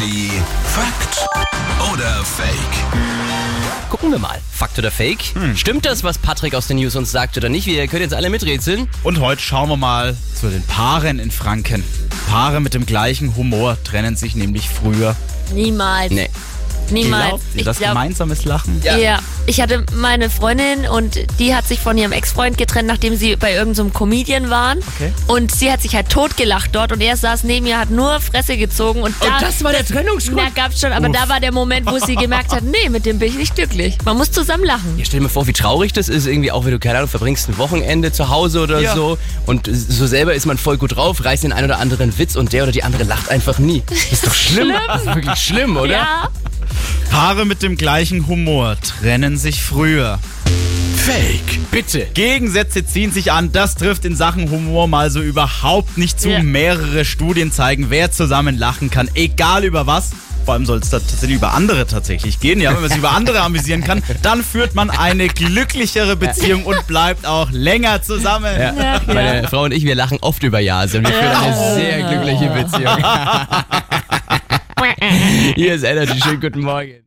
Energy Fakt oder Fake? Gucken wir mal. Fakt oder Fake? Stimmt das, was Patrick aus den News uns sagt oder nicht? Wir können jetzt alle miträtseln. Und heute schauen wir mal zu den Paaren in Franken. Paare mit dem gleichen Humor trennen sich nämlich früher. Niemals. Nee. Niemals. Glaubt ihr Ich das glaub- gemeinsames Lachen? Ja. ich hatte meine Freundin und die hat sich von ihrem Ex-Freund getrennt, nachdem sie bei irgendeinem Comedian waren. Okay. Und sie hat sich halt totgelacht dort und er saß neben ihr, hat nur Fresse gezogen und da. das war der Trennungsgrund? Na, gab's schon, aber da war der Moment, wo sie gemerkt hat, nee, mit dem bin ich nicht glücklich. Man muss zusammen lachen. Ja, stell dir mal vor, wie traurig das ist, irgendwie auch wenn du, keine Ahnung, verbringst ein Wochenende zu Hause oder Ja. so und so selber ist man voll gut drauf, reißt den einen oder anderen Witz und der oder die andere lacht einfach nie. Das ist doch schlimm. Das ist wirklich schlimm, oder? Ja. Paare mit dem gleichen Humor trennen sich früher. Fake. Bitte. Gegensätze ziehen sich an. Das trifft in Sachen Humor mal so überhaupt nicht zu. Ja. Mehrere Studien zeigen, wer zusammen lachen kann, egal über was. Vor allem soll es da tatsächlich über andere tatsächlich gehen. Ja, wenn man sich über andere amüsieren kann, dann führt man eine glücklichere Beziehung und bleibt auch länger zusammen. Ja. Meine Frau und ich, wir lachen oft über Jase und wir führen eine sehr glückliche Beziehung. Hier ist Energy. Schönen guten Morgen.